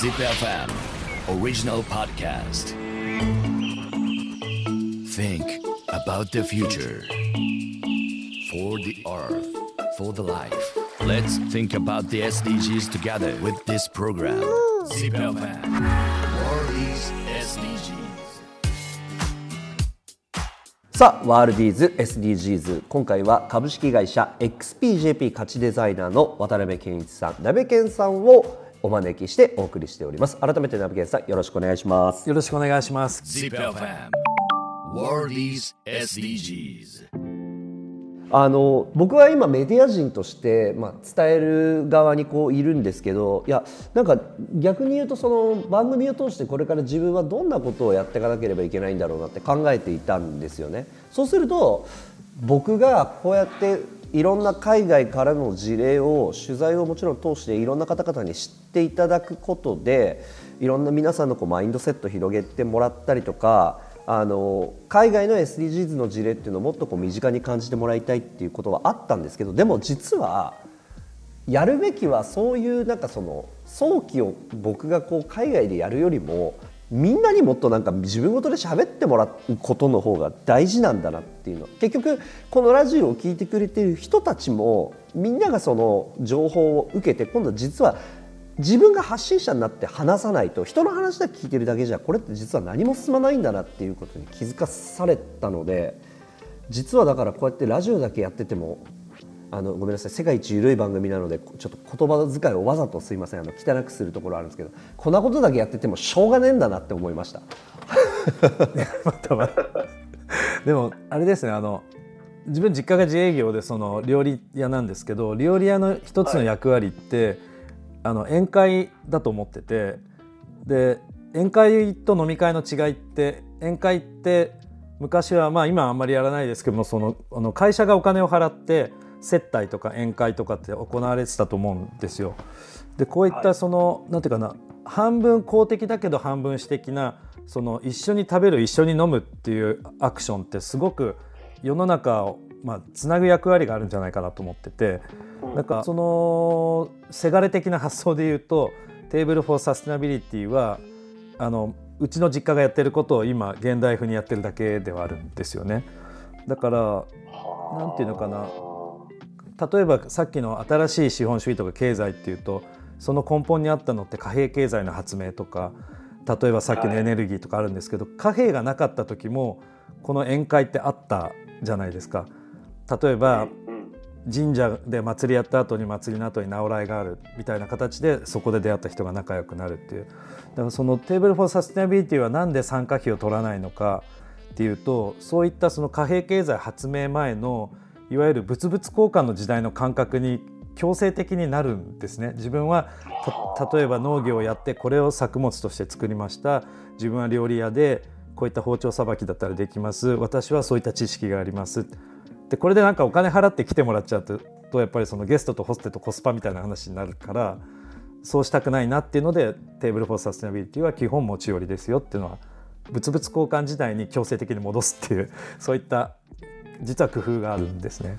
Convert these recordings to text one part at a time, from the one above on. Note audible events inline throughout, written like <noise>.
ZipFM Original Podcast Think about the future For the earth For the life Let's think about the SDGs together with this program ZipFM World is SDGs さあ、ワールディーズ SDGs 今回は株式会社 XPJP 価値デザイナーの渡辺健一さん、鍋健さんをお招きしてお送りしております。改めて鍋健さんよろしくお願いします。よろしくお願いします。ZipFM World is SDGs あの僕は今メディア人として、まあ、伝える側にこういるんですけどいやなんか逆に言うとその番組を通してこれから自分はどんなことをやっていかなければいけないんだろうなって考えていたんですよね。そうすると僕がこうやっていろんな海外からの事例を取材をもちろん通していろんな方々に知っていただくことでいろんな皆さんのこうマインドセット広げてもらったりとかあの海外の SDGs の事例っていうのをもっとこう身近に感じてもらいたいっていうことはあったんですけどでも実はやるべきはそういうなんかその早期を僕がこう海外でやるよりもみんなにもっとなんか自分ごとで喋ってもらうことの方が大事なんだなっていうの。結局このラジオを聞いてくれてる人たちもみんながその情報を受けて今度実は自分が発信者になって話さないと人の話だけ聞いてるだけじゃこれって実は何も進まないんだなっていうことに気づかされたので実はだからこうやってラジオだけやっててもあのごめんなさい世界一緩い番組なのでちょっと言葉遣いをわざとすいませんあの汚くするところあるんですけどこんなことだけやっててもしょうがねえんだなって思いました。<laughs> でもあれですねあの自分実家が自営業でその料理屋なんですけど料理屋の一つの役割って、あの宴会だと思っててで宴会と飲み会の違いって宴会って昔はまあ今あんまりやらないですけどもそのあの会社がお金を払って接待とか宴会とかって行われてたと思うんですよ。でこういったその、なんていうかな半分公的だけど半分私的なその一緒に食べる一緒に飲むっていうアクションってすごく世の中をまあつなぐ役割があるんじゃないかなと思っててなんかそのせがれ的な発想で言うと Table for Sustainability はあのうちの実家がやってることを今現代風にやってるだけではあるんですよね。だからなんていうのかな例えばさっきの新しい資本主義とか経済っていうとその根本にあったのって貨幣経済の発明とか例えばさっきのエネルギーとかあるんですけど、貨幣がなかった時もこの宴会ってあったじゃないですか。例えば神社で祭りやった後に祭りの後に直会があるみたいな形でそこで出会った人が仲良くなるっていう。だからその Table for Sustainability はなんで参加費を取らないのかっていうとそういったその貨幣経済発明前のいわゆる物々交換の時代の感覚に強制的になるんですね。自分は例えば農業をやってこれを作物として作りました。自分は料理屋でこういった包丁さばきだったらできます。私はそういった知識があります。でこれでなんかお金払って来てもらっちゃうととやっぱりそのゲストとホストとコスパみたいな話になるからそうしたくないなっていうので Table for Sustainability は基本持ち寄りですよっていうのは物々交換時代に強制的に戻すっていうそういった実は工夫があるんですね。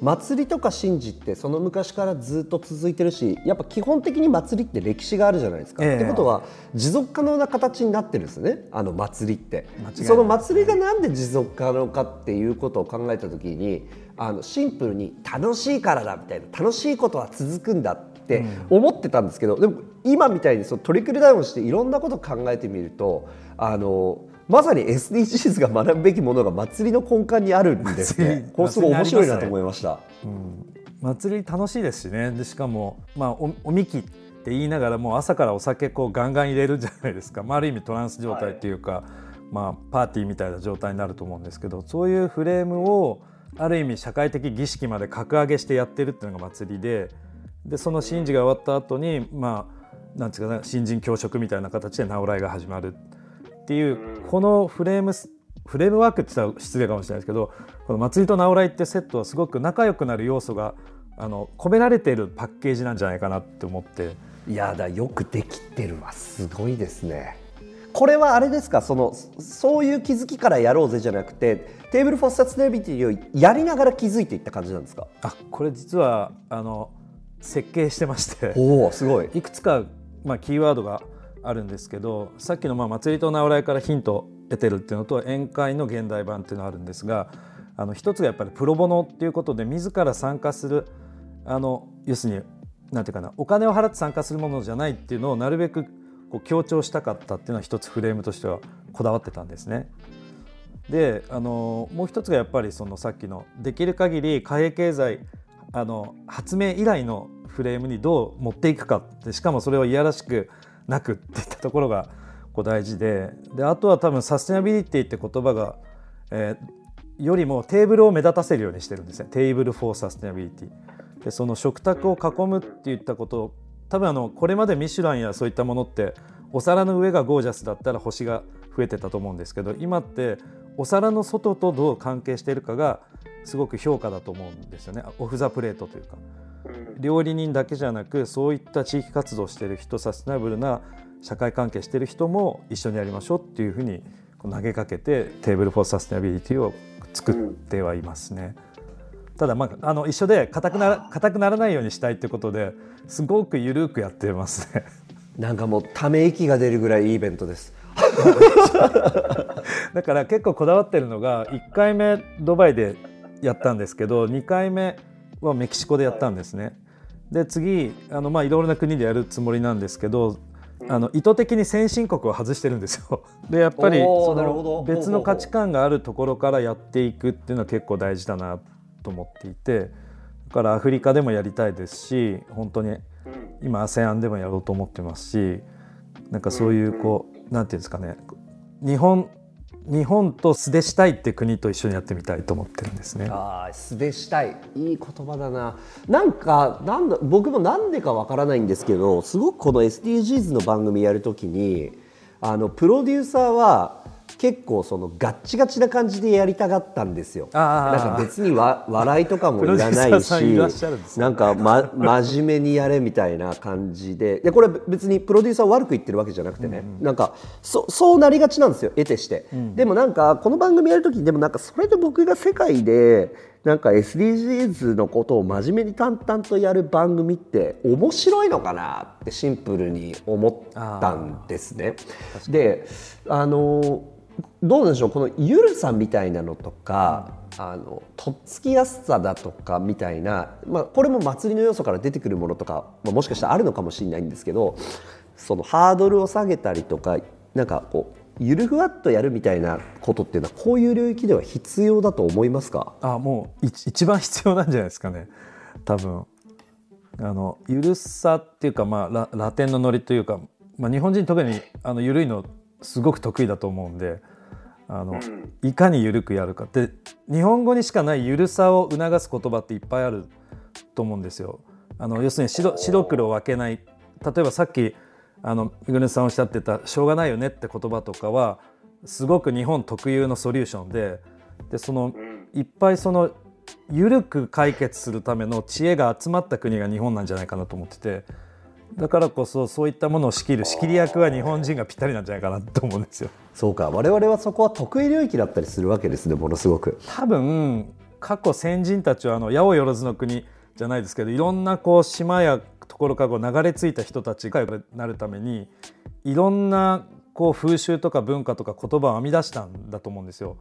祭りとか神事ってその昔からずっと続いてるしやっぱ基本的に祭りって歴史があるじゃないですか。ええ。ってことは持続可能な形になってるんですね。あの祭りって。その祭りがなんで持続可能かっていうことを考えた時にあのシンプルに楽しいからだみたいな楽しいことは続くんだって思ってたんですけど、でも今みたいにそのトリクルダウンしていろんなことを考えてみるとあのまさに SDGs が学ぶべきものが祭りの根幹にあるんですね。これすごい面白いなと思いました。祭り楽しいですしね。でしかも、まあ、おおみきって言いながらもう朝からお酒こうガンガン入れるじゃないですか、まあ、ある意味トランス状態っていうか、まあ、パーティーみたいな状態になると思うんですけどそういうフレームをある意味社会的儀式まで格上げしてやってるっていうのが祭りででその神事が終わった後にまあなんていうかな新人教職みたいな形で直来が始まるっていうこのフレームスフレームワークって言ったら失礼かもしれないですけどこの祭りと直来ってセットはすごく仲良くなる要素があの込められているパッケージなんじゃないかなって思って。いやだよくできてるわ。すごいですね。これはあれですか？そのそういう気づきからやろうぜじゃなくて Table for Sustainability をやりながら気づいていった感じなんですか？あこれ実はあの設計してまして。おおすごい。いくつか、まあ、キーワードがあるんですけどさっきのまあ祭りと直会からヒントを得てるっていうのと宴会の現代版っていうのがあるんですがあの一つがやっぱりプロボノっていうことで自ら参加するあの要するになんていうかなお金を払って参加するものじゃないっていうのをなるべくこう強調したかったっていうのは一つフレームとしてはこだわってたんですね。であのもう一つがやっぱりそのさっきのできる限り貨幣経済あの発明以来のフレームにどう持っていくかってしかもそれをいやらしくなくっていったところがこう大事で。であとは多分サステナビリティって言葉が、えー、よりもテーブルを目立たせるようにしてるんですね。 Table for Sustainability でその食卓を囲むっていったことを多分あのこれまでミシュランやそういったものってお皿の上がゴージャスだったら星が増えてたと思うんですけど今ってお皿の外とどう関係しているかがすごく評価だと思うんですよね。 off the plate というか。料理人だけじゃなくそういった地域活動してる人サステナブルな社会関係してる人も一緒にやりましょうっていうふうに投げかけて Table for Sustainability を作ってはいますね。ただ、まあ、あの一緒で硬くな硬くならないようにしたいってことですごく緩くやってますね。なんかもうため息が出るぐらいいいイベントです。<laughs> だから結構こだわってるのが1回目ドバイでやったんですけど2回目はメキシコでやったんですね。で次あのまあいろいろな国でやるつもりなんですけどあの意図的に先進国を外してるんですよ。<laughs> でやっぱりその別の価値観があるところからやっていくっていうのは結構大事だなと思っていてだからアフリカでもやりたいですし本当に今 ASEAN でもやろうと思ってますしなんかそういうこうなんていうんですかね日本日本と素でしたいって国と一緒にやってみたいと思ってるんですね。ああ素でしたいいい言葉だな。なんかなんだ僕もなんでかわからないんですけどすごくこの SDGs の番組やるときにあのプロデューサーは結構そのガッチガチな感じでやりたがったんですよ。なんか別にわ <laughs> 笑いとかもいらないしなんか、ま、真面目にやれみたいな感じで。いやこれ別にプロデューサー悪く言ってるわけじゃなくてね、うんうん、なんかそそうなりがちなんですよ得てして、うん、でもなんかこの番組やる時にでもなんかそれで僕が世界でなんか SDGs のことを真面目に淡々とやる番組って面白いのかなってシンプルに思ったんですね。であのどうでしょうこのゆるさみたいなのとか、うん、あのとっつきやすさだとかみたいな、まあ、これも祭りの要素から出てくるものとか、まあ、もしかしたらあるのかもしれないんですけどそのハードルを下げたりとかなんかこうゆるふわっとやるみたいなことっていうのはこういう領域では必要だと思いますか？あもう一番必要なんじゃないですかね。多分。あのゆるさっていうか、まあ、ララテンのノリというか、まあ、日本人特にあのゆるいのすごく得意だと思うんであの、うん、いかに緩くやるか。って日本語にしかない緩さを促す言葉っていっぱいあると思うんですよ。あの要するに白白黒分けない。例えばさっきあのイグネスさんおっしゃってた「しょうがないよね」って言葉とかはすごく日本特有のソリューションででそのいっぱいその緩く解決するための知恵が集まった国が日本なんじゃないかなと思っててだからこそそういったものを仕切る仕切り役は日本人がぴったりなんじゃないかなと思うんですよ。そうか我々はそこは得意領域だったりするわけですねものすごく。多分過去先人たちはあの八百万の国じゃないですけどいろんなこう島やところから流れ着いた人たちがなるためにいろんなこう風習とか文化とか言葉を編み出したんだと思うんですよ。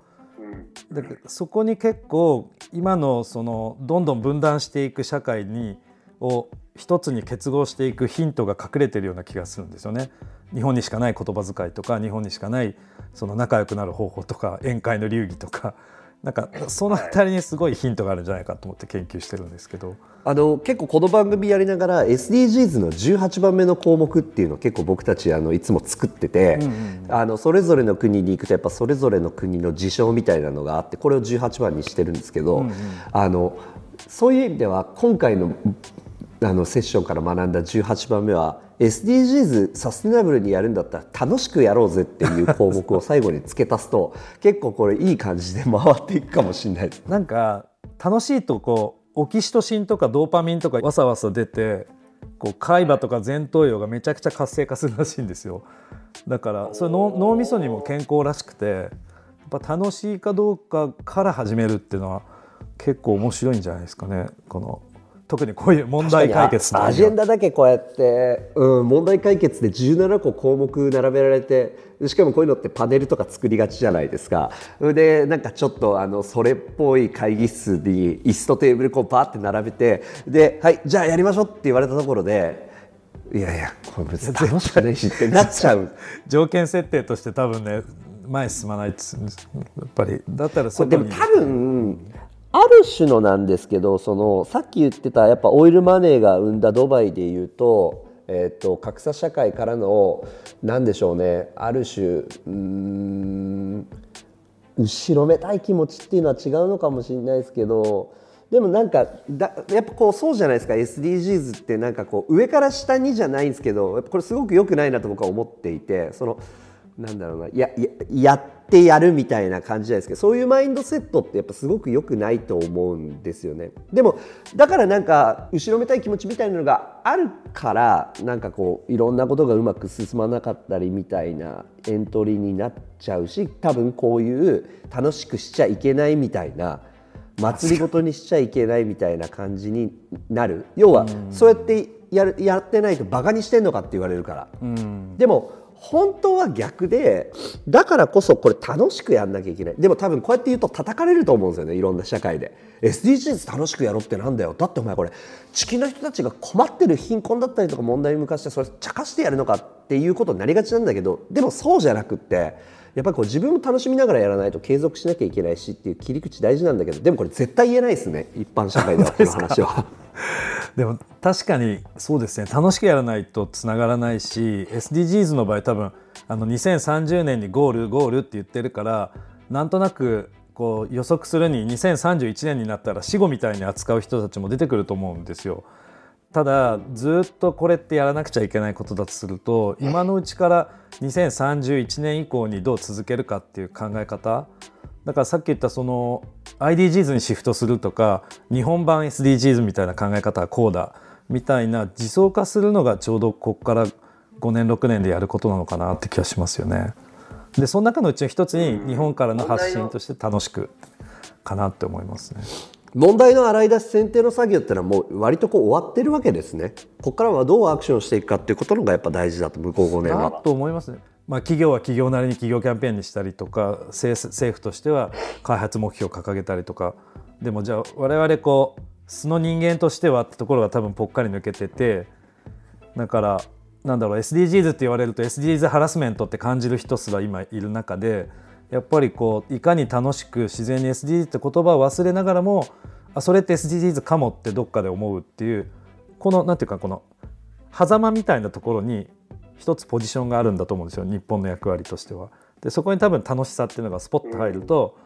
でそこに結構今のそのどんどん分断していく社会にを一つに結合していくヒントが隠れてるような気がするんですよね。日本にしかない言葉遣いとか日本にしかないその仲良くなる方法とか宴会の流儀とか。なんかその辺りにすごいヒントがあるんじゃないかと思って研究してるんですけど。あの結構この番組やりながら SDGs の18番目の項目っていうのを結構僕たちあのいつも作ってて、うんうん、あのそれぞれの国に行くとやっぱそれぞれの国の事象みたいなのがあってこれを18番にしてるんですけど、うんうん、あのそういう意味では今回のあのセッションから学んだ18番目は SDGs サステナブルにやるんだったら楽しくやろうぜっていう項目を最後に付け足すと <laughs> 結構これいい感じで回っていくかもしれない。なんか楽しいとこうオキシトシンとかドーパミンとかわさわさ出てこう海馬とか前頭葉がめちゃくちゃ活性化するらしいんですよ。だからそれ脳みそにも健康らしくてやっぱ楽しいかどうかから始めるっていうのは結構面白いんじゃないですかね。この特にこういう問題解決アジェンダだけこうやって、うん、問題解決で17個項目並べられてしかもこういうのってパネルとか作りがちじゃないですか。でなんかちょっとあのそれっぽい会議室に椅子とテーブルこうパーって並べてではいじゃあやりましょうって言われたところでいやいやこれ別に楽しくないしってなっちゃう。<laughs> 条件設定として多分ね前に進まないです。やっぱりだったらこれでも多分ある種のなんですけどそのさっき言ってたやっぱオイルマネーが生んだドバイでいうと,、えー、と格差社会からのなんでしょうねある種うん後ろめたい気持ちっていうのは違うのかもしれないですけどでもなんかだやっぱこうそうじゃないですか SDGs ってなんかこう上から下にじゃないんですけどやっぱこれすごく良くないなと僕は思っていてそのなんだろうな。やややってやるみたいな感じじゃないですけどそういうマインドセットってやっぱすごく良くないと思うんですよね。でもだからなんか後ろめたい気持ちみたいなのがあるからなんかこういろんなことがうまく進まなかったりみたいなエントリーになっちゃうし多分こういう楽しくしちゃいけないみたいな祭りごとにしちゃいけないみたいな感じになる。要はそうやってやるやってないとバカにしてんのかって言われるから、でも本当は逆でだからこそこれ楽しくやんなきゃいけない。でも多分こうやって言うと叩かれると思うんですよねいろんな社会で。SDGs 楽しくやろうってなんだよ。だってお前これ地球の人たちが困ってる貧困だったりとか問題に向かしてそれ茶化してやるのかっていうことになりがちなんだけどでもそうじゃなくってやっぱりこう自分も楽しみながらやらないと継続しなきゃいけないしっていう切り口大事なんだけどでもこれ絶対言えないですね一般社会ではこの話は。でも確かにそうですね楽しくやらないとつながらないし SDGs の場合多分あの2030年にゴールゴールって言ってるからなんとなくこう予測するに2031年になったら死後みたいに扱う人たちも出てくると思うんですよ。ただずっとこれってやらなくちゃいけないことだとすると今のうちから2031年以降にどう続けるかっていう考え方だからさっき言ったその IDGs にシフトするとか日本版 SDGs みたいな考え方はこうだみたいな自走化するのがちょうどここから5年6年でやることなのかなって気がしますよね。でその中のうちの一つに日本からの発信として楽しくかなって思いますね。問題の洗い出し選定の作業ってのはもう割とこう終わってるわけですね。ここからはどうアクションしていくかっていうことのがやっぱ大事だと向こう5年は。と思いますね。まあ、企業は企業なりに企業キャンペーンにしたりとか政政府としては開発目標を掲げたりとかでもじゃあ我々こう素の人間としてはってところが多分ぽっかり抜けててだからなんだろう SDGs って言われると SDGs ハラスメントって感じる人すら今いる中でやっぱりこういかに楽しく自然に SDGs って言葉を忘れながらもあそれって SDGs かもってどっかで思うっていうこのなんていうかこの狭間みたいなところに一つポジションがあるんだと思うんですよ日本の役割としては。でそこに多分楽しさっていうのがスポッと入ると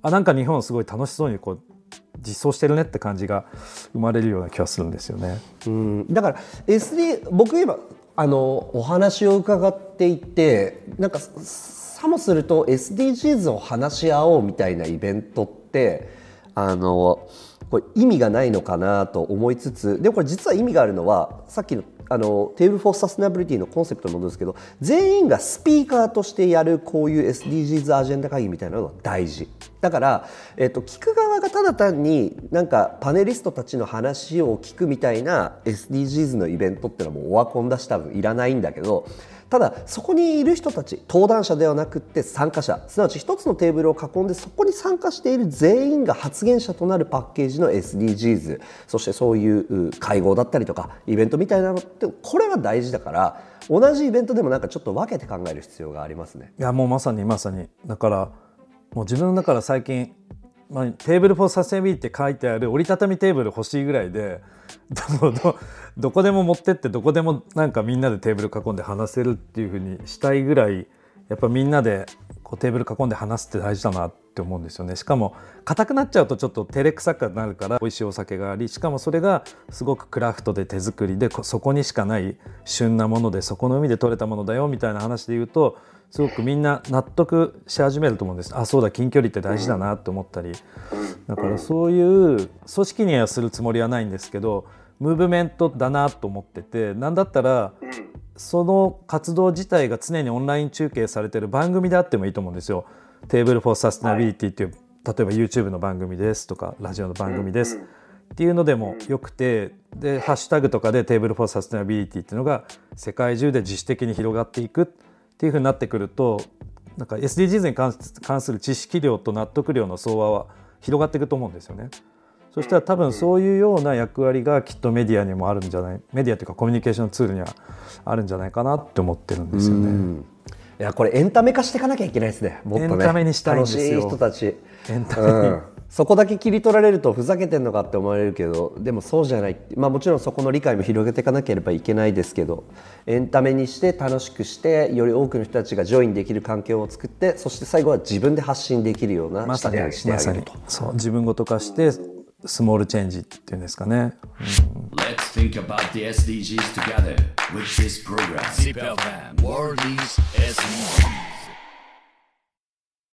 あなんか日本すごい楽しそうにこう実装してるねって感じが生まれるような気がするんですよね。うんだから SD 僕今あのお話を伺っていてなんかさもすると SDGs を話し合おうみたいなイベントってあのこれ意味がないのかなと思いつつでもこれ実は意味があるのはさっきのあの Table for Sustainability のコンセプトのものですけど全員がスピーカーとしてやるこういう SDGs アジェンダ会議みたいなのが大事だから、えっと、聞く側がただ単になんかパネリストたちの話を聞くみたいな SDGs のイベントっていうのはもうオワコンだし多分いらないんだけどただそこにいる人たち登壇者ではなくって参加者すなわち一つのテーブルを囲んでそこに参加している全員が発言者となるパッケージの SDGs そしてそういう会合だったりとかイベントみたいなのってこれは大事だから同じイベントでもなんかちょっと分けて考える必要がありますね。いやもうまさにまさにだからもう自分だから最近、まあ、 Table for Sustainability って書いてある折りたたみテーブル欲しいぐらいで <laughs> どどどこでも持ってってどこでもなんかみんなでテーブル囲んで話せるっていうふうにしたいぐらいやっぱみんなでこうテーブル囲んで話すって大事だなって思うんですよね。しかも硬くなっちゃうとちょっと照れくさくなるから美味しいお酒がありしかもそれがすごくクラフトで手作りでそこにしかない旬なものでそこの海で採れたものだよみたいな話で言うとすごくみんな納得し始めると思うんですあそうだ近距離って大事だなって思ったりだからそういう組織にはするつもりはないんですけどムーブメントだなと思っててなんだったらその活動自体が常にオンライン中継されてる番組であってもいいと思うんですよ。 Table for Sustainability っていう、例えば YouTube の番組ですとかラジオの番組です。っていうのでもよくてでハッシュタグとかで Table for Sustainability っていうのが世界中で自主的に広がっていくっていうふうになってくるとなんか SDGs に関する知識量と納得量の相和は広がっていくと思うんですよね。そしたら多分そういうような役割がきっとメディアにもあるんじゃないメディアというかコミュニケーションツールにはあるんじゃないかなって思ってるんですよね。いやこれエンタメ化していかなきゃいけないですね。もっとね。エンタメにしたいんですよ楽しい人たち。エンタメに、うんそこだけ切り取られるとふざけてんのかって思われるけどでもそうじゃない、まあ、もちろんそこの理解も広げていかなければいけないですけどエンタメにして楽しくしてより多くの人たちがジョインできる環境を作ってそして最後は自分で発信できるようなまさにしてあまさに。そう自分ごと化してスモールチェンジっていうんですかね。Let's think about the SDGs together with this program.